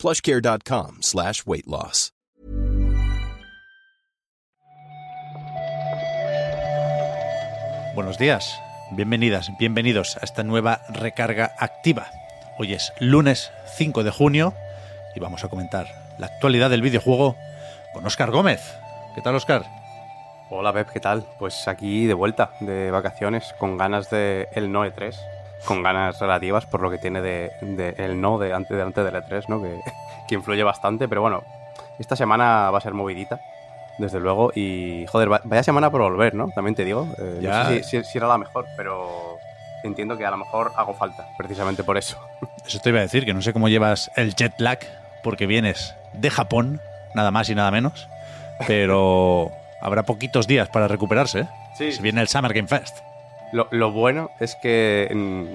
plushcare.com slash weight loss. Buenos días, bienvenidas, bienvenidos a esta nueva recarga activa. Hoy es lunes 5 de junio y vamos a comentar la actualidad del videojuego con Óscar Gómez. ¿Qué tal, Óscar? Hola, Pep, ¿qué tal? Pues aquí de vuelta, de vacaciones, con ganas de el Noe 3 con ganas relativas por lo que tiene de, de el no de antes, de antes del E3, ¿no? Que, que, influye bastante, pero bueno, esta semana va a ser movidita, desde luego, y joder, vaya semana por volver, ¿no? También te digo, eh, ya. no sé si, si, si, era la mejor, pero entiendo que a lo mejor hago falta, precisamente por eso. Eso te iba a decir, que no sé cómo llevas el jet lag, porque vienes de Japón, nada más y nada menos, pero habrá poquitos días para recuperarse, ¿eh? Sí. Se viene el Summer Game Fest. Lo, bueno es que,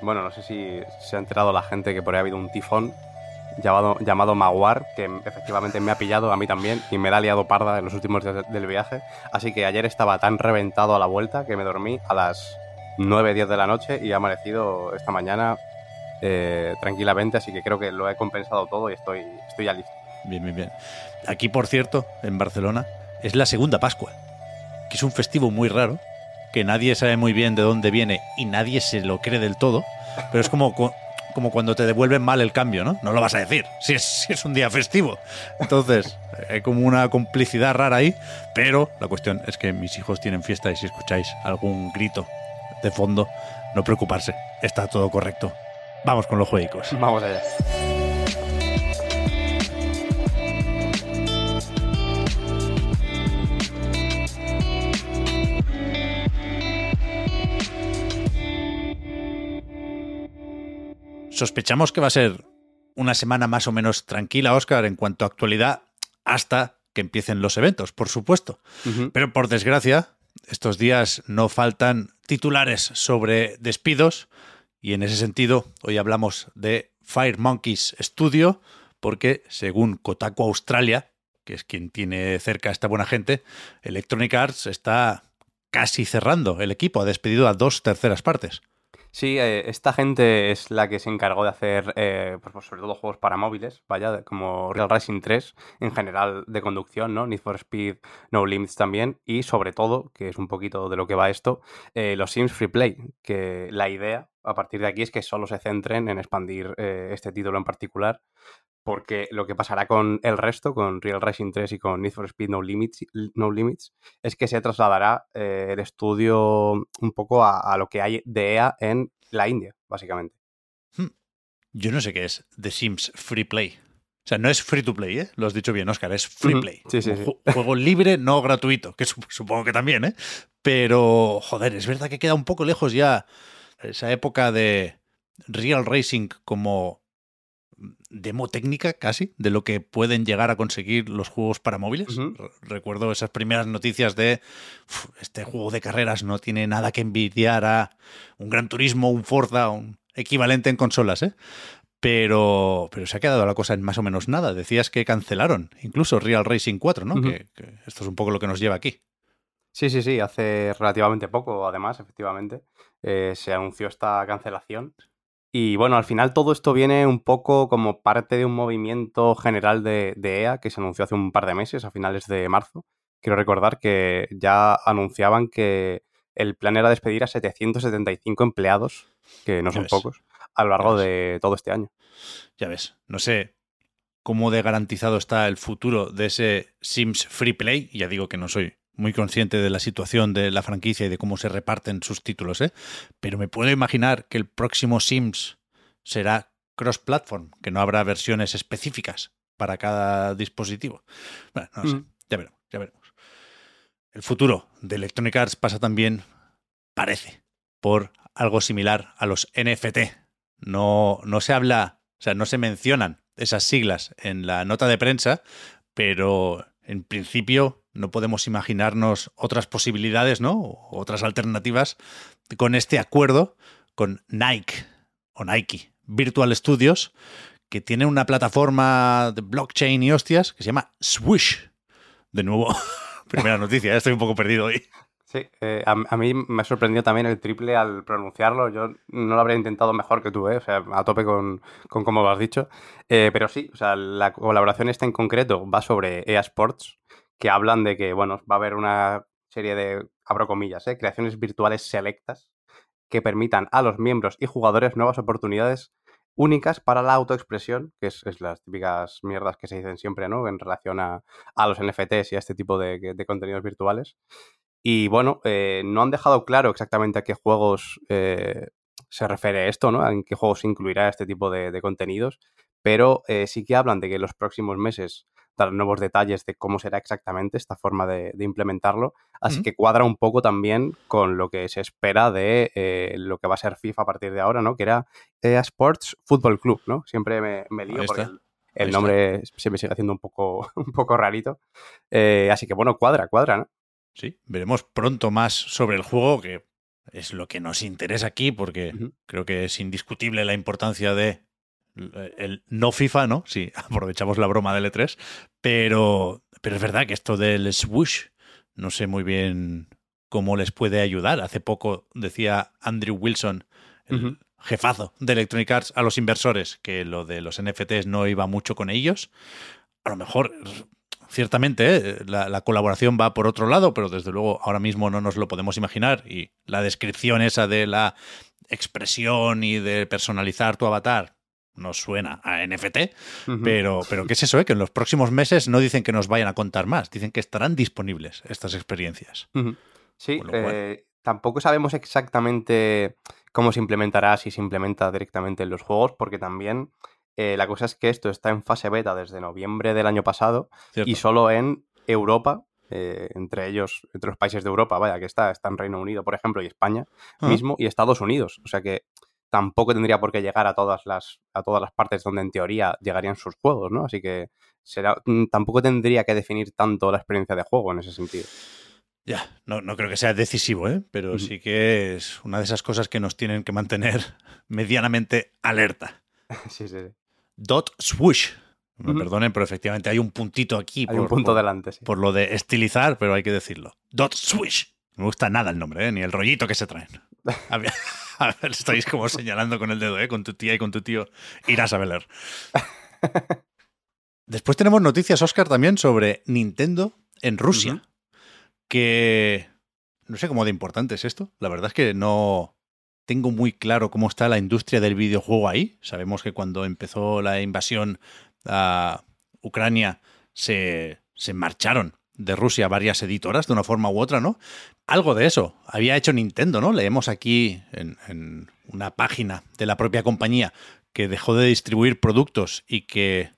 bueno, no sé si se ha enterado la gente que por ahí ha habido un tifón llamado, llamado Maguar, que efectivamente me ha pillado a mí también y me la ha liado parda en los últimos días del viaje. Así que ayer estaba tan reventado a la vuelta que me dormí a las 9, 10 de la noche y ha amanecido esta mañana eh, tranquilamente, así que creo que lo he compensado todo y estoy, estoy ya listo. Bien, bien, bien. Aquí, por cierto, en Barcelona, es la segunda Pascua, que es un festivo muy raro que nadie sabe muy bien de dónde viene y nadie se lo cree del todo, pero es como, como cuando te devuelven mal el cambio, ¿no? No lo vas a decir, si es, si es un día festivo. Entonces, hay como una complicidad rara ahí, pero la cuestión es que mis hijos tienen fiesta y si escucháis algún grito de fondo, no preocuparse, está todo correcto. Vamos con los juegos. Vamos allá. Sospechamos que va a ser una semana más o menos tranquila, Oscar, en cuanto a actualidad, hasta que empiecen los eventos, por supuesto. Uh -huh. Pero por desgracia, estos días no faltan titulares sobre despidos y en ese sentido hoy hablamos de Fire Monkeys Studio porque según Kotaku Australia, que es quien tiene cerca a esta buena gente, Electronic Arts está casi cerrando el equipo, ha despedido a dos terceras partes. Sí, eh, esta gente es la que se encargó de hacer, eh, pues, sobre todo juegos para móviles, vaya, como Real Racing 3, en general de conducción, ¿no? Need for Speed, No Limits también, y sobre todo, que es un poquito de lo que va esto, eh, los Sims Free Play, que la idea a partir de aquí es que solo se centren en expandir este título en particular, porque lo que pasará con el resto, con Real Racing 3 y con Need for Speed No Limits, no Limits es que se trasladará eh, el estudio un poco a, a, lo que hay de EA en la India, básicamente. Hmm. Yo no sé qué es The Sims Free Play. O sea, no es free to play, ¿eh? Lo has dicho bien, Oscar, es free play. Sí, sí, sí. Juego libre, no gratuito, que supongo que también, ¿eh? Pero, joder, es verdad que queda un poco lejos ya esa época de Real Racing como demo técnica casi de lo que pueden llegar a conseguir los juegos para móviles. Uh -huh. Recuerdo esas primeras noticias de este juego de carreras no tiene nada que envidiar a un Gran Turismo, un Forza, un equivalente en consolas, ¿eh? Pero, pero se ha quedado la cosa en más o menos nada. Decías que cancelaron incluso Real Racing 4, ¿no? Uh -huh. que, que esto es un poco lo que nos lleva aquí. Sí, sí, sí, hace relativamente poco, además, efectivamente, eh, se anunció esta cancelación. Y bueno, al final todo esto viene un poco como parte de un movimiento general de, de, EA que se anunció hace un par de meses, a finales de marzo. Quiero recordar que ya anunciaban que el plan era despedir a 775 empleados, que no ya son ves. pocos, a lo largo de todo este año. Ya ves, no sé cómo de garantizado está el futuro de ese Sims Free Play. Ya digo que no soy muy consciente de la situación de la franquicia y de cómo se reparten sus títulos, ¿eh? Pero me puedo imaginar que el próximo Sims será cross-platform, que no habrá versiones específicas para cada dispositivo. Bueno, no mm. sé, ya veremos, ya veremos. El futuro de Electronic Arts pasa también, parece, por algo similar a los NFT. No, no se habla, o sea, no se mencionan esas siglas en la nota de prensa, pero en principio no podemos imaginarnos otras posibilidades, ¿no? Otras alternativas con este acuerdo con Nike o Nike Virtual Studios, que tiene una plataforma de blockchain y hostias que se llama Swish. De nuevo, primera noticia, estoy un poco perdido hoy. Sí, eh, a, mí me sorprendió también el triple al pronunciarlo. Yo no lo habría intentado mejor que tú, ¿eh? o sea, a tope con, con como lo has dicho. Eh, pero sí, o sea, la colaboración esta en concreto va sobre EA Sports, que hablan de que, bueno, va a haber una serie de, abro comillas, ¿eh? creaciones virtuales selectas que permitan a los miembros y jugadores nuevas oportunidades únicas para la autoexpresión, que es, las típicas mierdas que se dicen siempre, ¿no? En relación a, los NFTs y a este tipo de, de contenidos virtuales. Y bueno, eh, no han dejado claro exactamente a qué juegos eh, se refiere esto, ¿no? En qué juegos se incluirá este tipo de, contenidos, pero sí que hablan de que en los próximos meses darán nuevos detalles de cómo será exactamente esta forma de, implementarlo, así que cuadra un poco también con lo que se espera de lo que va a ser FIFA a partir de ahora, ¿no? Que era EA Sports Football Club, ¿no? Siempre me, lío porque el, nombre se me sigue haciendo un poco, un poco rarito. así que bueno, cuadra, cuadra, ¿no? Sí, veremos pronto más sobre el juego, que es lo que nos interesa aquí, porque creo que es indiscutible la importancia de el no FIFA, ¿no? Si aprovechamos la broma del E3, pero, pero es verdad que esto del swoosh, no sé muy bien cómo les puede ayudar. Hace poco decía Andrew Wilson, el jefazo de Electronic Arts, a los inversores que lo de los NFTs no iba mucho con ellos. A lo mejor ciertamente ¿eh? la, colaboración va por otro lado, pero desde luego ahora mismo no nos lo podemos imaginar. Y la descripción esa de la expresión y de personalizar tu avatar nos suena a NFT, pero, pero ¿qué es eso? Eh? Que en los próximos meses no dicen que nos vayan a contar más, dicen que estarán disponibles estas experiencias. Sí, eh, tampoco sabemos exactamente cómo se implementará, si se implementa directamente en los juegos, porque también eh, la cosa es que esto está en fase beta desde noviembre del año pasado y solo en Europa, eh, entre ellos, entre los países de Europa, vaya, que está, está en Reino Unido, por ejemplo, y España ah. mismo, y Estados Unidos. O sea que tampoco tendría por qué llegar a todas las, a todas las partes donde en teoría llegarían sus juegos, ¿no? Así que será, mm, tampoco tendría que definir tanto la experiencia de juego en ese sentido. Ya, no, no creo que sea decisivo, ¿eh? pero sí que es una de esas cosas que nos tienen que mantener medianamente alerta. sí, sí. sí dot swoosh. Me perdonen, pero efectivamente hay un puntito aquí. Hay un punto delante, Por lo de estilizar, pero hay que decirlo. Dot swoosh. No me gusta nada el nombre, ¿eh? ni el rollito que se traen. A ver, estáis como señalando con el dedo, ¿eh? con tu tía y con tu tío. Irás a ver. Después tenemos noticias, Oscar, también sobre Nintendo en Rusia. Que no sé cómo de importante es esto. La verdad es que no, tengo muy claro cómo está la industria del videojuego ahí. Sabemos que cuando empezó la invasión a Ucrania se, se marcharon de Rusia varias editoras de una forma u otra, ¿no? Algo de eso había hecho Nintendo, ¿no? Leemos aquí en, una página de la propia compañía que dejó de distribuir productos y que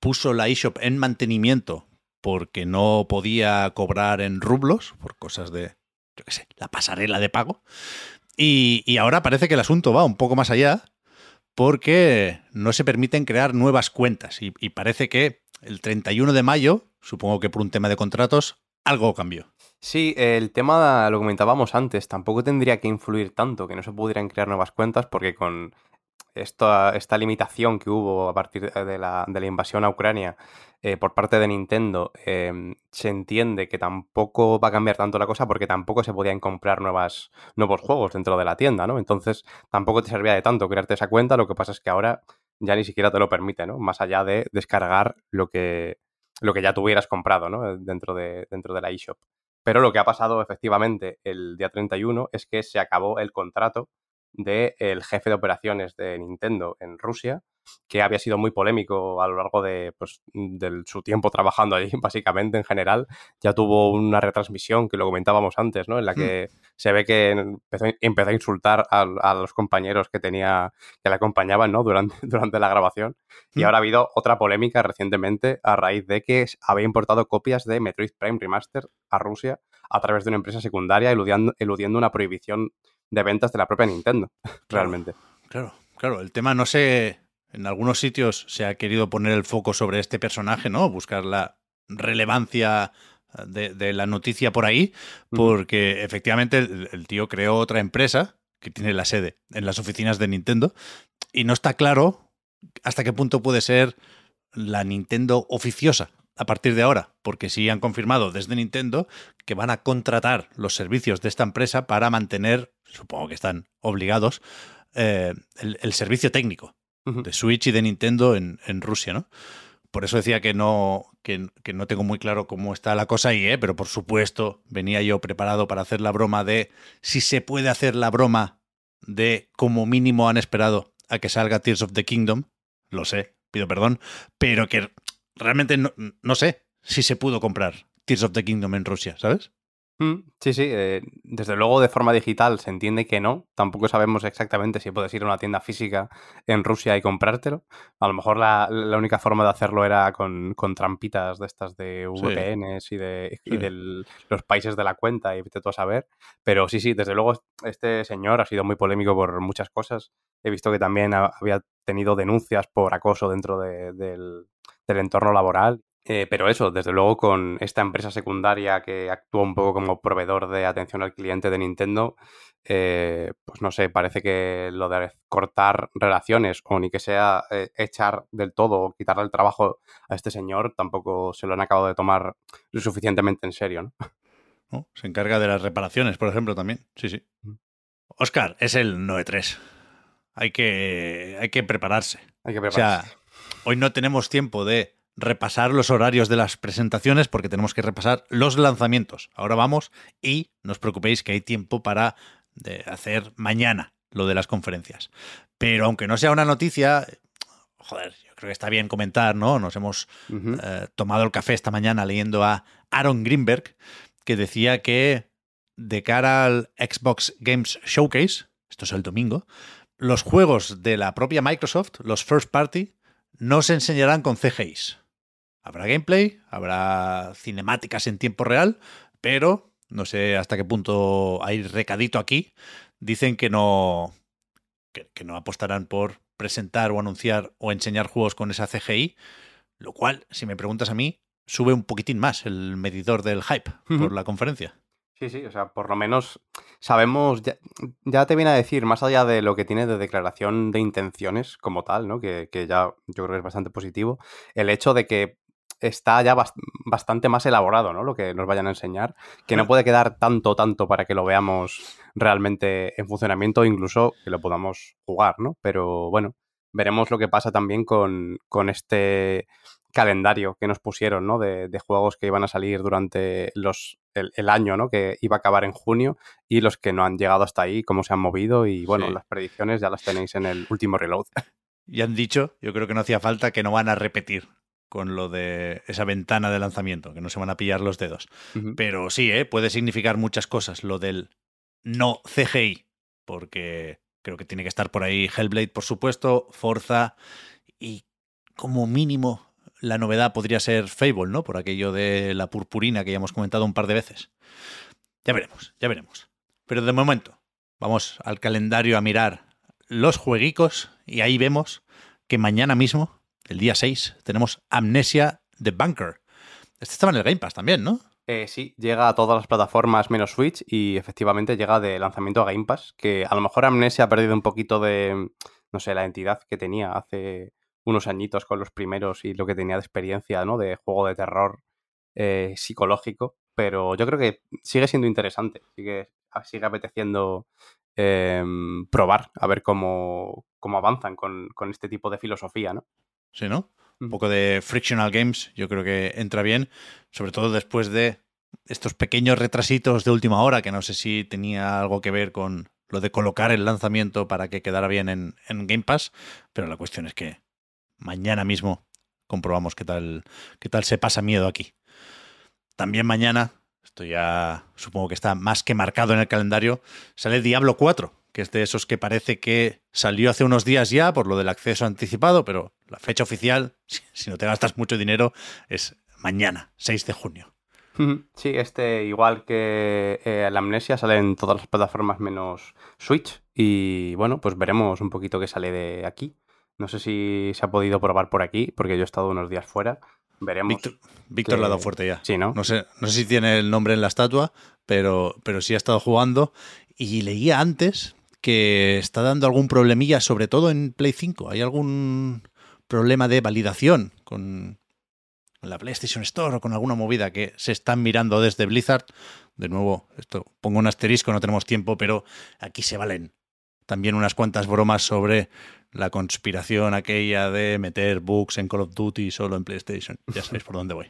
puso la eShop en mantenimiento porque no podía cobrar en rublos por cosas de, yo qué sé, la pasarela de pago. Y, ahora parece que el asunto va un poco más allá porque no se permiten crear nuevas cuentas y, parece que el 31 de mayo, supongo que por un tema de contratos, algo cambió. Sí, el tema lo comentábamos antes, tampoco tendría que influir tanto que no se pudieran crear nuevas cuentas porque con esta, esta limitación que hubo a partir de la, de la invasión a Ucrania eh, por parte de Nintendo, em, se entiende que tampoco va a cambiar tanto la cosa porque tampoco se podían comprar nuevos juegos dentro de la tienda, ¿no? Entonces tampoco te servía de tanto crearte esa cuenta, lo que pasa es que ahora ya ni siquiera te lo permite, ¿no? Más allá de descargar lo que, lo que ya tuvieras comprado, ¿no? Dentro de, dentro de la eShop. Pero lo que ha pasado efectivamente el día 31 es que se acabó el contrato del jefe de operaciones de Nintendo en Rusia, que había sido muy polémico a lo largo de, pues, su tiempo trabajando ahí, básicamente en general. Ya tuvo una retransmisión, que lo comentábamos antes, ¿no? En la hmm. que se ve que empezó, a insultar a, los compañeros que tenía, que le acompañaban, ¿no? Durante, durante la grabación. Y hmm. ahora ha habido otra polémica recientemente a raíz de que había importado copias de Metroid Prime Remaster a Rusia a través de una empresa secundaria, eludiendo, eludiendo una prohibición de ventas de la propia Nintendo, realmente. Claro, claro. El tema no sé. En algunos sitios se ha querido poner el foco sobre este personaje, ¿no? Buscar la relevancia de, de la noticia por ahí, porque efectivamente el, el tío creó otra empresa que tiene la sede en las oficinas de Nintendo y no está claro hasta qué punto puede ser la Nintendo oficiosa a partir de ahora, porque sí han confirmado desde Nintendo que van a contratar los servicios de esta empresa para mantener, supongo que están obligados, eh, el, el servicio técnico De Switch y de Nintendo en, en Rusia, ¿no? Por eso decía que no, que, que no tengo muy claro cómo está la cosa ahí, ¿eh? pero por supuesto venía yo preparado para hacer la broma de si se puede hacer la broma de como mínimo han esperado a que salga Tears of the Kingdom, lo sé, pido perdón, pero que realmente no, no sé si se pudo comprar Tears of the Kingdom en Rusia, ¿sabes? Sí, sí, eh, desde luego de forma digital se entiende que no. Tampoco sabemos exactamente si puedes ir a una tienda física en Rusia y comprártelo. A lo mejor la, la única forma de hacerlo era con, con trampitas de estas de Sí. VPNs y de y Sí. del- los países de la cuenta y vete tú a saber. Pero sí, sí, desde luego este señor ha sido muy polémico por muchas cosas. He visto que también ha- había tenido denuncias por acoso dentro de- del, del entorno laboral. Eh, pero eso, desde luego con esta empresa secundaria que actúa un poco como proveedor de atención al cliente de Nintendo, eh, pues no sé, parece que lo de cortar relaciones o ni que sea eh, echar del todo o quitarle el trabajo a este señor tampoco se lo han acabado de tomar lo suficientemente en serio, ¿no? Se encarga de las reparaciones, por ejemplo, también. Sí, sí. Mm. Oscar, es el 9-3. Hay que, hay que prepararse. Hay que O sea, prepararse. hoy no tenemos tiempo de repasar los horarios de las presentaciones porque tenemos que repasar los lanzamientos. Ahora vamos y no os preocupéis que hay tiempo para de, hacer mañana lo de las conferencias. Pero aunque no sea una noticia, joder, yo creo que está bien comentar, ¿no? Nos hemos eh, tomado el café esta mañana leyendo a Aaron Greenberg, que decía que de cara al Xbox Games Showcase, esto es el domingo, los juegos de la propia Microsoft, los first party, no se enseñarán con CGIs. Habrá gameplay, habrá cinemáticas en tiempo real, pero no sé hasta qué punto hay recadito aquí. Dicen que no, que, que no apostarán por presentar o anunciar o enseñar juegos con esa CGI, lo cual, si me preguntas a mí, sube un poquitín más el medidor del hype por la conferencia. Sí, sí, o sea, por lo menos sabemos, ya, ya te viene a decir, más allá de lo que tiene de declaración de intenciones como tal, ¿no? Que, que ya yo creo que es bastante positivo, el hecho de que está ya bast- bastante más elaborado, ¿no? Lo que nos vayan a enseñar, que no puede quedar tanto, tanto para que lo veamos realmente en funcionamiento, incluso que lo podamos jugar, ¿no? Pero bueno, veremos lo que pasa también con, con este calendario que nos pusieron, ¿no? De, de juegos que iban a salir durante los, el, el año, ¿no? Que iba a acabar en junio y los que no han llegado hasta ahí, cómo se han movido y bueno, Sí. las predicciones ya las tenéis en el último reload. Y han dicho, yo creo que no hacía falta, que no van a repetir con lo de esa ventana de lanzamiento, que no se van a pillar los dedos. Pero sí, ¿eh? puede significar muchas cosas lo del no CGI, porque creo que tiene que estar por ahí Hellblade, por supuesto, Forza y como mínimo la novedad podría ser Fable, ¿no? Por aquello de la purpurina que ya hemos comentado un par de veces. Ya veremos, ya veremos. Pero de momento, vamos al calendario a mirar los jueguicos y ahí vemos que mañana mismo, el día 6, tenemos Amnesia The Bunker. Este estaba en el Game Pass también, ¿no? Eh, sí, llega a todas las plataformas menos Switch y efectivamente llega de lanzamiento a Game Pass, que a lo mejor Amnesia ha perdido un poquito de, no sé, la entidad que tenía hace unos añitos con los primeros y lo que tenía de experiencia, ¿no? De juego de terror eh, psicológico, pero yo creo que sigue siendo interesante, sigue, apeteciendo eh, probar, a ver cómo, cómo avanzan con, con este tipo de filosofía, ¿no? Sí, ¿no? Un poco de frictional games, yo creo que entra bien, sobre todo después de estos pequeños retrasitos de última hora, que no sé si tenía algo que ver con lo de colocar el lanzamiento para que quedara bien en, en Game Pass, pero la cuestión es que mañana mismo comprobamos qué tal, qué tal se pasa miedo aquí. También mañana, esto ya supongo que está más que marcado en el calendario, sale Diablo 4, que es de esos que parece que salió hace unos días ya por lo del acceso anticipado, pero la fecha oficial, si, no te gastas mucho dinero, es mañana, 6 de junio. Sí, este, igual que eh, la amnesia, sale en todas las plataformas menos Switch. Y bueno, pues veremos un poquito qué sale de aquí. No sé si se ha podido probar por aquí, porque yo he estado unos días fuera. Veremos. Víctor, Víctor que- le ha dado fuerte ya. Sí, ¿no? No sé, no sé si tiene el nombre en la estatua, pero, pero sí ha estado jugando. Y leía antes que está dando algún problemilla, sobre todo en Play 5. Hay algún problema de validación con la PlayStation Store o con alguna movida que se están mirando desde Blizzard. De nuevo, esto pongo un asterisco, no tenemos tiempo, pero aquí se valen también unas cuantas bromas sobre la conspiración aquella de meter bugs en Call of Duty solo en PlayStation. Ya sabéis por dónde voy.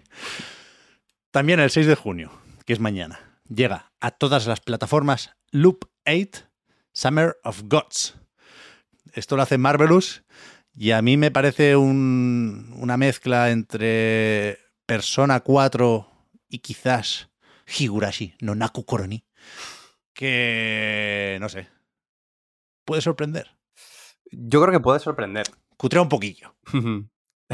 También el 6 de junio, que es mañana, llega a todas las plataformas Loop 8 Summer of Gods. Esto lo hace Marvelous y a mí me parece un- una mezcla entre Persona 4 y quizás Higurashi, no Naku Koroni, que no sé, puede sorprender. Yo creo que puede sorprender. Cutrea un poquillo.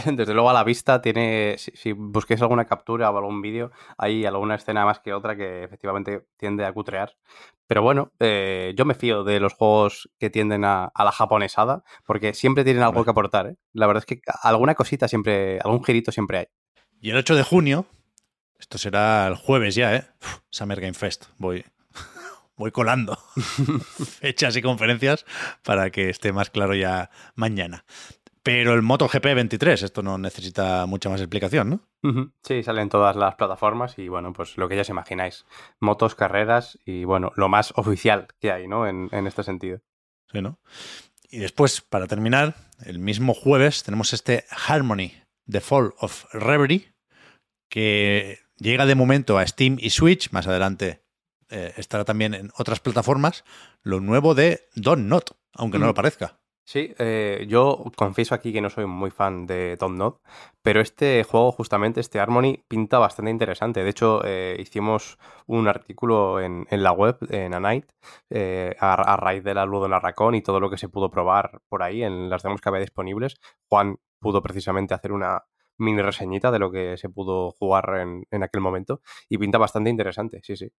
Desde luego a la vista tiene, si, si busquéis alguna captura o algún vídeo, hay alguna escena más que otra que efectivamente tiende a cutrear. Pero bueno, eh, yo me fío de los juegos que tienden a, a la japonesada, porque siempre tienen algo que aportar. ¿eh? La verdad es que alguna cosita siempre, algún girito siempre hay. Y el 8 de junio, esto será el jueves ya, ¿eh? Uf, Summer Game Fest. Voy, voy colando fechas y conferencias para que esté más claro ya mañana. Pero el MotoGP 23, esto no necesita mucha más explicación, ¿no? Sí, salen todas las plataformas y bueno, pues lo que ya os imagináis. Motos, carreras y bueno, lo más oficial que hay, ¿no? En, en este sentido. Sí, ¿no? Y después, para terminar, el mismo jueves tenemos este Harmony, The Fall of Reverie, que llega de momento a Steam y Switch, más adelante eh, estará también en otras plataformas, lo nuevo de Don't Not, aunque no lo parezca. Sí, eh, yo confieso aquí que no soy muy fan de Don't Not, pero este juego, justamente, este Harmony, pinta bastante interesante. De hecho, eh, hicimos un artículo en, en la web, en A Night, eh, a, raíz de la Ludo Narracón y todo lo que se pudo probar por ahí en las demos que había disponibles. Juan pudo precisamente hacer una mini reseñita de lo que se pudo jugar en, en aquel momento y pinta bastante interesante, sí, sí.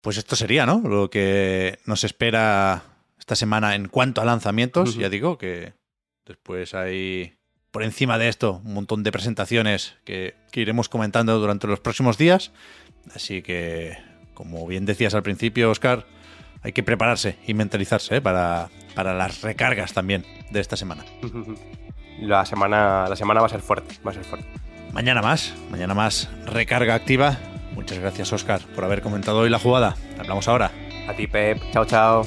Pues esto sería, ¿no? Lo que nos espera esta semana en cuanto a lanzamientos. Ya digo que después hay por encima de esto un montón de presentaciones que, que iremos comentando durante los próximos días. Así que, como bien decías al principio, Oscar, hay que prepararse y mentalizarse ¿eh? para, para las recargas también de esta semana. La semana, la semana va a ser fuerte, va a ser fuerte. Mañana más, mañana más recarga activa. Muchas gracias, Oscar, por haber comentado hoy la jugada. Hablamos ahora. A ti, Pep. Chao, chao.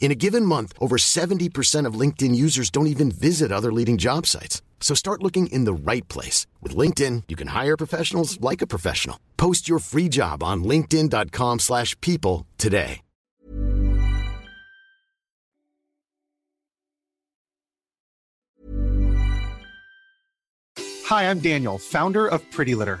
In a given month, over 70% of LinkedIn users don't even visit other leading job sites. So start looking in the right place. With LinkedIn, you can hire professionals like a professional. Post your free job on linkedin.com/people slash people today. Hi, I'm Daniel, founder of Pretty Litter.